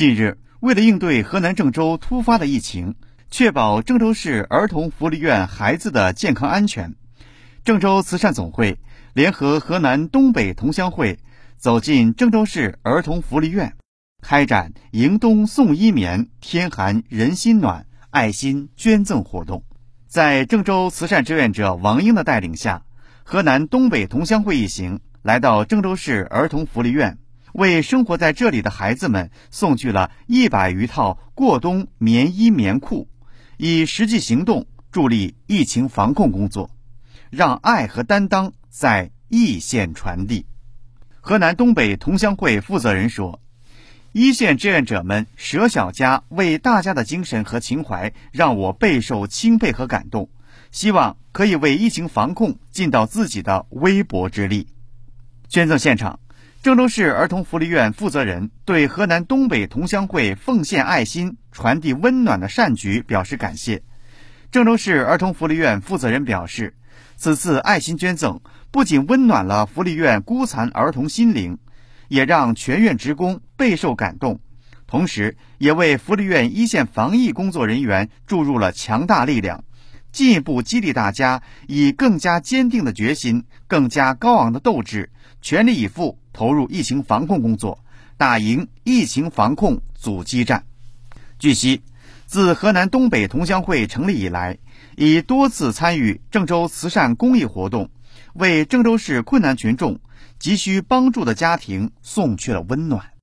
近日，为了应对河南郑州突发的疫情，确保郑州市儿童福利院孩子的健康安全，郑州慈善总会联合河南东北同乡会走进郑州市儿童福利院，开展“迎冬送衣棉，天寒人心暖”爱心捐赠活动。在郑州慈善志愿者王英的带领下，河南东北同乡会一行来到郑州市儿童福利院。为生活在这里的孩子们送去了一百余套过冬棉衣棉裤，以实际行动助力疫情防控工作，让爱和担当在一线传递。河南东北同乡会负责人说：“一线志愿者们舍小家为大家的精神和情怀，让我备受钦佩和感动。希望可以为疫情防控尽到自己的微薄之力。”捐赠现场。郑州市儿童福利院负责人对河南东北同乡会奉献爱心、传递温暖的善举表示感谢。郑州市儿童福利院负责人表示，此次爱心捐赠不仅温暖了福利院孤残儿童心灵，也让全院职工备受感动，同时也为福利院一线防疫工作人员注入了强大力量，进一步激励大家以更加坚定的决心、更加高昂的斗志，全力以赴。投入疫情防控工作，打赢疫情防控阻击战。据悉，自河南东北同乡会成立以来，已多次参与郑州慈善公益活动，为郑州市困难群众、急需帮助的家庭送去了温暖。